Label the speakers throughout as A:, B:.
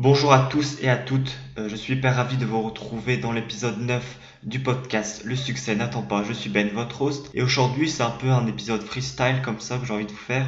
A: Bonjour à tous et à toutes, euh, je suis hyper ravi de vous retrouver dans l'épisode 9 du podcast Le succès n'attend pas, je suis Ben, votre host, et aujourd'hui c'est un peu un épisode freestyle comme ça que j'ai envie de vous faire,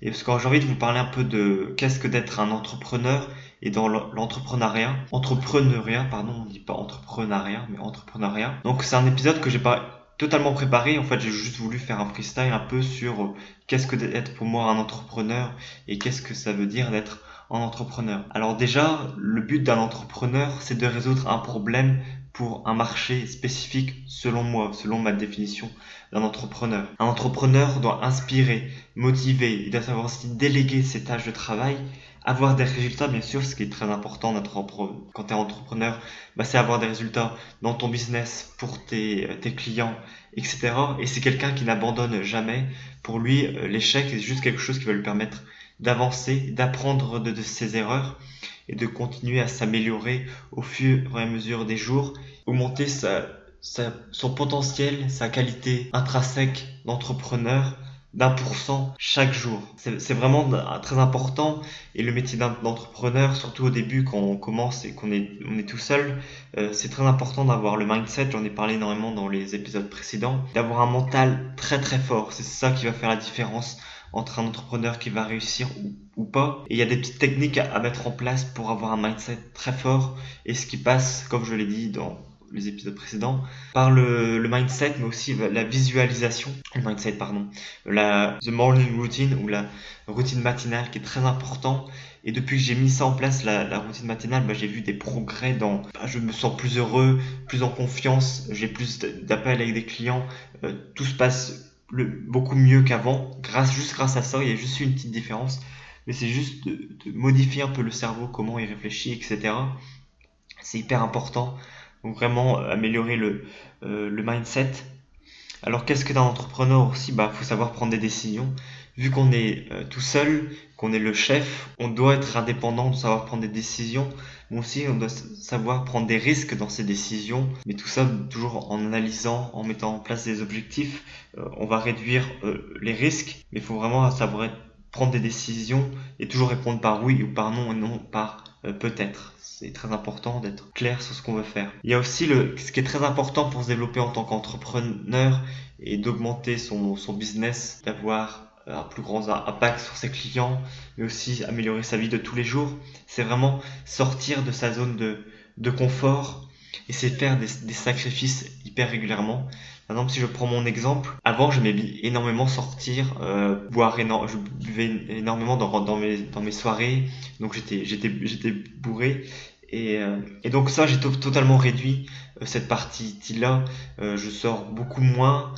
A: et parce que j'ai envie de vous parler un peu de qu'est-ce que d'être un entrepreneur et dans l'entrepreneuriat, entrepreneuriat, pardon, on dit pas entrepreneuriat, mais entrepreneuriat. Donc c'est un épisode que j'ai pas totalement préparé. En fait, j'ai juste voulu faire un freestyle un peu sur qu'est-ce que d'être pour moi un entrepreneur et qu'est-ce que ça veut dire d'être en entrepreneur. Alors déjà, le but d'un entrepreneur, c'est de résoudre un problème pour un marché spécifique selon moi, selon ma définition d'un entrepreneur. Un entrepreneur doit inspirer, motiver, il doit savoir aussi déléguer ses tâches de travail, avoir des résultats bien sûr, ce qui est très important quand tu es entrepreneur, bah, c'est avoir des résultats dans ton business pour tes, tes clients, etc. Et c'est quelqu'un qui n'abandonne jamais. Pour lui, euh, l'échec, c'est juste quelque chose qui va lui permettre d'avancer, d'apprendre de, ses erreurs et de continuer à s'améliorer au fur et à mesure des jours, augmenter son potentiel, sa qualité intrinsèque d'entrepreneur d'un pour cent chaque jour. C'est vraiment très important et le métier d'entrepreneur, surtout au début quand on commence et qu'on est, on est tout seul, euh, c'est très important d'avoir le mindset, j'en ai parlé énormément dans les épisodes précédents, d'avoir un mental très très fort. C'est ça qui va faire la différence entre un entrepreneur qui va réussir ou, pas. Et il y a des petites techniques à, mettre en place pour avoir un mindset très fort et ce qui passe, comme je l'ai dit dans les épisodes précédents, par le, mindset, mais aussi la visualisation, le mindset, pardon, la the morning routine ou la routine matinale qui est très important. Et depuis que j'ai mis ça en place, la, routine matinale, bah, j'ai vu des progrès dans, bah, je me sens plus heureux, plus en confiance, j'ai plus d'appels avec des clients, euh, tout se passe beaucoup mieux qu'avant, grâce, juste grâce à ça, il y a juste une petite différence, mais c'est juste de, modifier un peu le cerveau, comment il réfléchit, etc. C'est hyper important, donc vraiment euh, améliorer le, euh, le mindset. Alors qu'est-ce que d'un entrepreneur aussi? Bah, faut savoir prendre des décisions. Vu qu'on est euh, tout seul, qu'on est le chef, on doit être indépendant, de savoir prendre des décisions. Aussi, on doit savoir prendre des risques dans ces décisions. Mais tout ça, toujours en analysant, en mettant en place des objectifs, euh, on va réduire euh, les risques. Mais il faut vraiment savoir prendre des décisions et toujours répondre par oui ou par non et non par peut-être. C'est très important d'être clair sur ce qu'on veut faire. Il y a aussi le, ce qui est très important pour se développer en tant qu'entrepreneur et d'augmenter son, son business, d'avoir un plus grand impact sur ses clients, mais aussi améliorer sa vie de tous les jours. C'est vraiment sortir de sa zone de, de confort et c'est faire des, des, sacrifices hyper régulièrement. Par exemple, si je prends mon exemple, avant j'aimais énormément sortir, euh, boire énormément, je buvais énormément dans, dans, mes, dans mes soirées, donc j'étais, j'étais, j'étais bourré. Et, euh, et, donc ça, j'ai totalement réduit euh, cette partie-là. Euh, je sors beaucoup moins,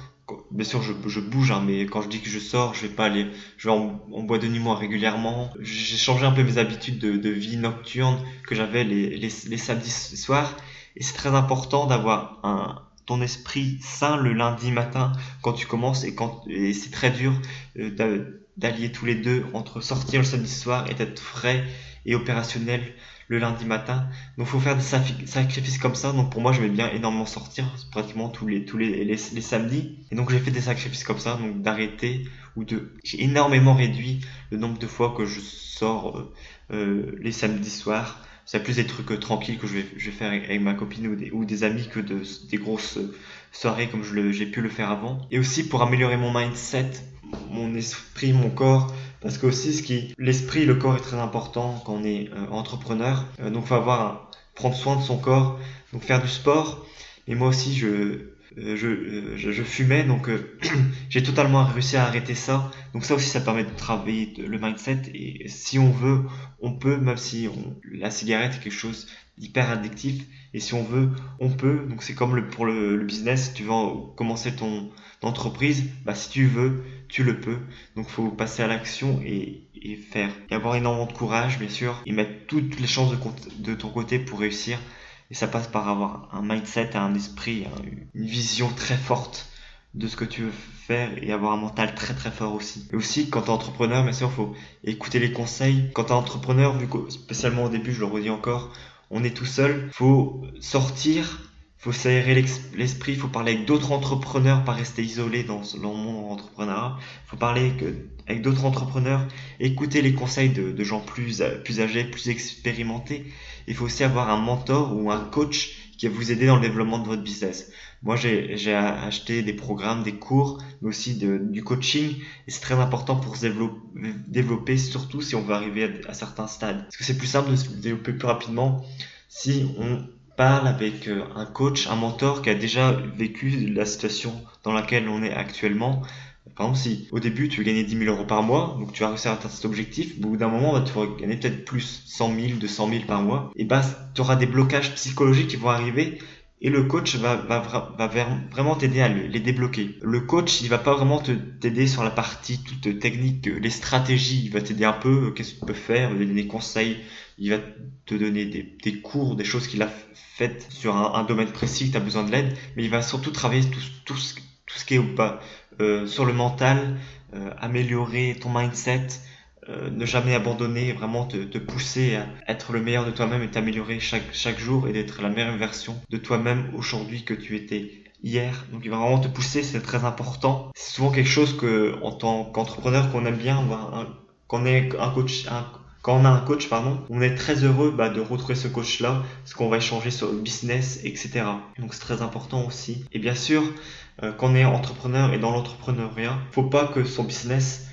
A: bien sûr je, je bouge hein, mais quand je dis que je sors je vais pas aller je vais en, en bois de nuit moi régulièrement. J'ai changé un peu mes habitudes de, de vie nocturne que j'avais les, les, les, samedis soirs. Et c'est très important d'avoir un ton esprit sain le lundi matin quand tu commences et quand et c'est très dur euh, d'allier tous les deux entre sortir le samedi soir et d'être frais et opérationnel le lundi matin. Donc, faut faire des sacrifices comme ça. Donc, pour moi, je vais bien énormément sortir, pratiquement tous les, tous les, les, samedis. Et donc, j'ai fait des sacrifices comme ça, donc d'arrêter ou de. J'ai énormément réduit le nombre de fois que je sors euh, euh les samedis soirs. C'est plus des trucs euh, tranquilles que je vais, je vais faire avec, ma copine ou des, ou des amis que de, des grosses soirées comme j'ai pu le faire avant. Et aussi pour améliorer mon mindset, mon esprit, mon corps, parce que aussi, ce qui, l'esprit, le corps est très important quand on est euh, entrepreneur. Euh, donc, faut avoir, prendre soin de son corps, donc faire du sport. Et moi aussi, je, euh, je, je, je, fumais, donc j'ai totalement réussi à arrêter ça. Donc ça aussi, ça permet de travailler le mindset. Et si on veut, on peut, même si la cigarette est quelque chose d'hyper addictif. Et si on veut, on peut. Donc c'est comme pour le, le business, tu veux commencer ton entreprise, bah si tu veux, tu le peux. Donc faut passer à l'action et, faire. Et avoir énormément de courage, bien sûr, et mettre toutes les chances de, de ton côté pour réussir. Et ça passe par avoir un mindset, un esprit, une vision très forte de ce que tu veux faire et avoir un mental très très fort aussi. Et aussi, quand tu es entrepreneur, bien sûr, faut écouter les conseils. Quand tu es entrepreneur, vu que spécialement au début, je le redis encore, on est tout seul, faut sortir faut s'aérer l'esprit, faut parler avec d'autres entrepreneurs, pas rester isolé dans, le monde entrepreneuriat. Faut parler avec d'autres entrepreneurs, écouter les conseils de, gens plus, âgés, plus expérimentés. Il faut aussi avoir un mentor ou un coach qui va vous aider dans le développement de votre business. Moi, j'ai acheté des programmes, des cours, mais aussi du coaching. Et c'est très important pour se développer, surtout si on veut arriver à, certains stades. Parce que c'est plus simple de se développer plus rapidement si on parle avec euh, un coach, un mentor qui a déjà vécu la situation dans laquelle on est actuellement. Par exemple, si au début tu veux gagner 10 000 euros par mois, donc tu vas réussir à atteindre cet objectif, au bout d'un moment bah, tu vas gagner peut-être plus 100 000, 200 000 par mois, et bah tu auras des blocages psychologiques qui vont arriver et le coach va, va, va vraiment t'aider à les débloquer. Le coach, il va pas vraiment t'aider sur la partie toute technique, les stratégies, il va t'aider un peu, qu'est-ce que tu peux faire, il va te donner des conseils, il va te donner des, cours, des choses qu'il a faites sur un, domaine précis, tu as besoin de l'aide, mais il va surtout travailler tout, ce, tout ce qui est pas, euh, sur le mental, euh, améliorer ton mindset, euh, ne jamais abandonner, vraiment te, pousser à être le meilleur de toi-même et t'améliorer chaque, chaque jour et d'être la meilleure version de toi-même aujourd'hui que tu étais hier. Donc il va vraiment te pousser, c'est très important. C'est souvent quelque chose que en tant qu'entrepreneur qu'on aime bien, qu'on est un coach, quand on a un coach, pardon, on est très heureux bah, de retrouver ce coach-là, parce qu'on va échanger sur le business, etc. Donc c'est très important aussi. Et bien sûr, euh, quand on est entrepreneur et dans l'entrepreneuriat, faut pas que son business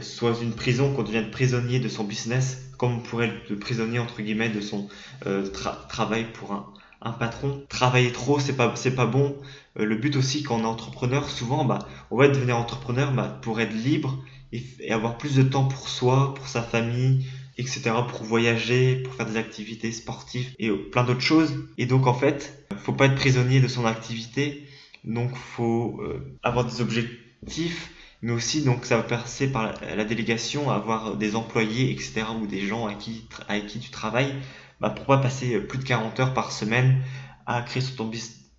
A: soit une prison, qu'on devienne prisonnier de son business, comme on pourrait être prisonnier entre guillemets de son euh, travail pour un, un, patron. Travailler trop, c'est pas c'est pas bon. Euh, le but aussi quand on est entrepreneur, souvent bah on va devenir entrepreneur bah, pour être libre et, avoir plus de temps pour soi, pour sa famille, etc. pour voyager, pour faire des activités sportives et plein d'autres choses. Et donc en fait, faut pas être prisonnier de son activité. Donc faut avoir des objectifs mais aussi donc ça va passer par la, délégation, avoir des employés, etc., ou des gens avec qui, avec qui tu travailles, bah, pour pas passer plus de 40 heures par semaine à créer sur ton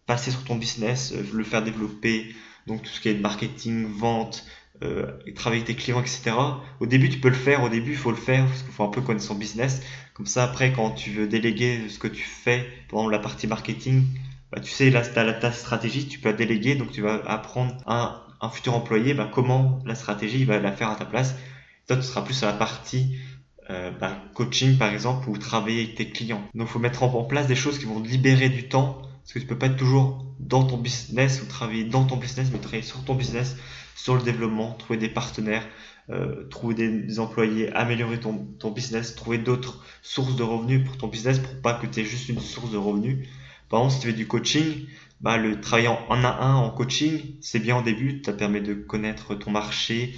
A: passer sur ton business, euh, le faire développer, donc tout ce qui est marketing, vente, euh, travailler tes clients, etc. Au début, tu peux le faire, au début, il faut le faire, parce qu'il faut un peu connaître son business. Comme ça, après, quand tu veux déléguer ce que tu fais pendant la partie marketing, bah, tu sais, là, tu as ta stratégie, tu peux la déléguer, donc tu vas apprendre un, un futur employé, bah, comment la stratégie va la faire à ta place? Toi, tu seras plus à la partie euh, bah, coaching, par exemple, ou travailler avec tes clients. Donc, il faut mettre en place des choses qui vont libérer du temps, parce que tu peux pas être toujours dans ton business ou travailler dans ton business, mais travailler sur ton business, sur le développement, trouver des partenaires, euh, trouver des, employés, améliorer ton, ton business, trouver d'autres sources de revenus pour ton business pour pas que tu aies juste une source de revenus. Par exemple, si tu fais du coaching, bah, le travail en un à un en coaching, c'est bien au début, ça permet de connaître ton marché,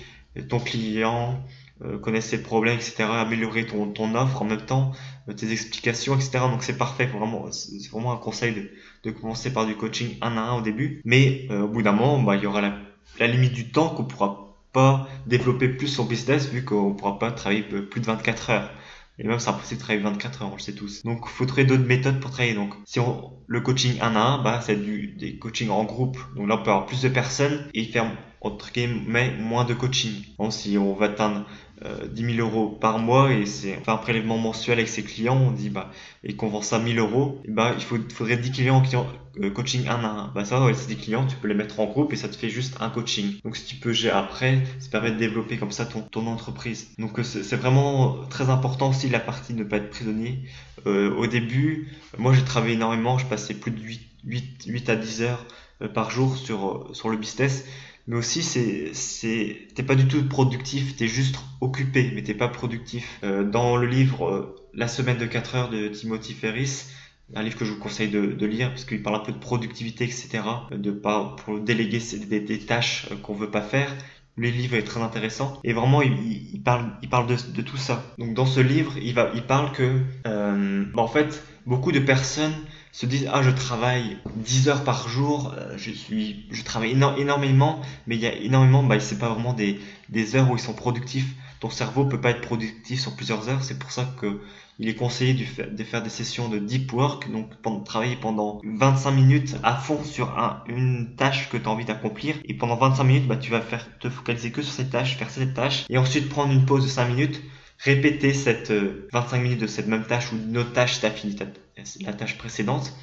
A: ton client, euh, connaître ses problèmes, etc., améliorer ton, ton offre en même temps, euh, tes explications, etc. Donc c'est parfait, vraiment, c'est vraiment un conseil de, de commencer par du coaching un à un au début. Mais euh, au bout d'un moment, bah, il y aura la, la limite du temps qu'on pourra pas développer plus son business vu qu'on pourra pas travailler plus de 24 heures. Et même, c'est impossible de travailler 24 heures, on le sait tous. Donc, il faut trouver d'autres méthodes pour travailler. Donc, si on, le coaching 1 à 1, bah, c'est du, des coachings en groupe. Donc là, on peut avoir plus de personnes et faire, entre guillemets, moins de coaching. Bon, si on va atteindre euh, 10 000 euros par mois et c'est un prélèvement mensuel avec ses clients, on dit bah et qu'on vend ça 1000 euros, bah il faut, faudrait 10 clients, clients euh, coaching un à un. Bah ça, ouais, ces 10 clients, tu peux les mettre en groupe et ça te fait juste un coaching. Donc si tu peux gérer après, ça permet de développer comme ça ton, ton entreprise. Donc euh, c'est vraiment très important aussi la partie de ne pas être prisonnier. Euh, au début, moi j'ai travaillé énormément, je passais plus de 8, 8, 8 à 10 heures euh, par jour sur, sur le business mais aussi c'est c'est t'es pas du tout productif t'es juste occupé mais t'es pas productif. Euh, dans le livre euh, la semaine de 4 heures de Timothy Ferris un livre que je vous conseille de, de lire parce qu'il parle un peu de productivité etc de pas pour déléguer des, des tâches euh, qu'on veut pas faire. Le livre est très intéressant et vraiment il, parle il parle de, de, tout ça. Donc dans ce livre il va il parle que bah, en fait beaucoup de personnes se disent ah je travaille 10 heures par jour euh, je suis je travaille énormément mais il y a énormément bah c'est pas vraiment des, des heures où ils sont productifs. Ton cerveau peut pas être productif sur plusieurs heures. C'est pour ça que il est conseillé de faire des sessions de deep work donc travailler pendant 25 minutes à fond sur un, une tâche que tu as envie d'accomplir. Et pendant 25 minutes bah tu vas faire te focaliser que sur cette tâche faire cette tâche. Et ensuite prendre une pause de 5 minutes répéter cette 25 euh, minutes de cette même tâche ou d'une autre tâche si tu as fini la tâche précédente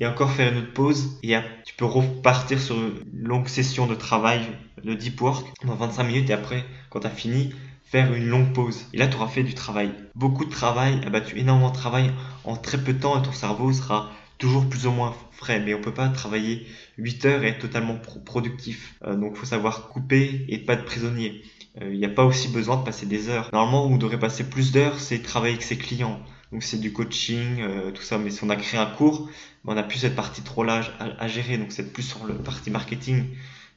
A: et encore faire une autre pause et tu peux repartir sur une longue session de travail de deep work dans 25 minutes et après quand tu as fini faire une longue pause. Et là, tu auras fait du travail. Beaucoup de travail, abattu énormément de travail en très peu de temps et ton cerveau sera toujours plus ou moins frais. Mais on peut pas travailler 8 heures et être totalement productif. Euh, donc, faut savoir couper et pas être prisonnier. Euh, il n'y a pas aussi besoin de passer des heures. Normalement, on devrait passer plus d'heures, c'est travailler avec ses clients. Donc c'est du coaching, euh, tout ça. Mais si on a créé un cours, on a plus cette partie trop large à, gérer. Donc c'est plus sur le partie marketing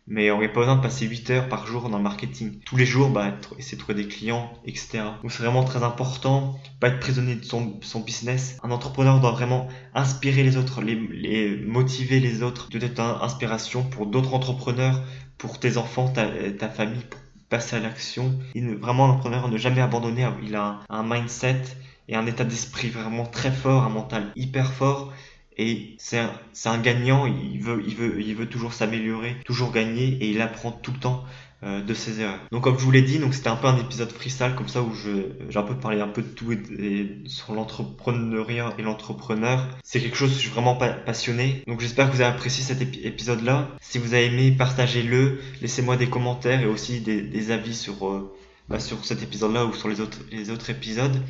A: mais on n'a pas besoin de passer 8 heures par jour dans le marketing. Tous les jours, bah, essayer de trouver des clients, etc. Donc c'est vraiment très important, pas être prisonnier de son, business. Un entrepreneur doit vraiment inspirer les autres, les, motiver les autres, doit être une inspiration pour d'autres entrepreneurs, pour tes enfants, ta, ta famille, passer à l'action. Vraiment, un entrepreneur ne jamais abandonner, il a un mindset et un état d'esprit vraiment très fort, un mental hyper fort et c'est un, gagnant, il veut, il veut, il veut toujours s'améliorer, toujours gagner et il apprend tout le temps euh, de ses erreurs. Donc comme je vous l'ai dit, c'était un peu un épisode freestyle comme ça où j'ai un peu parlé un peu de tout sur l'entrepreneuriat et l'entrepreneur. C'est quelque chose que je suis vraiment passionné. Donc j'espère que vous avez apprécié cet épisode là. Si vous avez aimé, partagez-le, laissez-moi des commentaires et aussi des, des avis sur, euh, bah, sur cet épisode là ou sur les autres, les autres épisodes.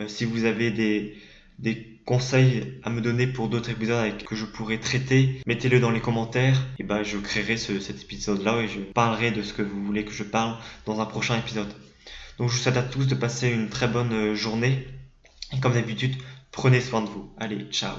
A: Euh, si vous avez des des conseils à me donner pour d'autres épisodes que je pourrais traiter, mettez-le dans les commentaires et bah je créerai cet épisode là et je parlerai de ce que vous voulez que je parle dans un prochain épisode. Donc je vous souhaite à tous de passer une très bonne euh, journée et comme d'habitude, prenez soin de vous. Allez, ciao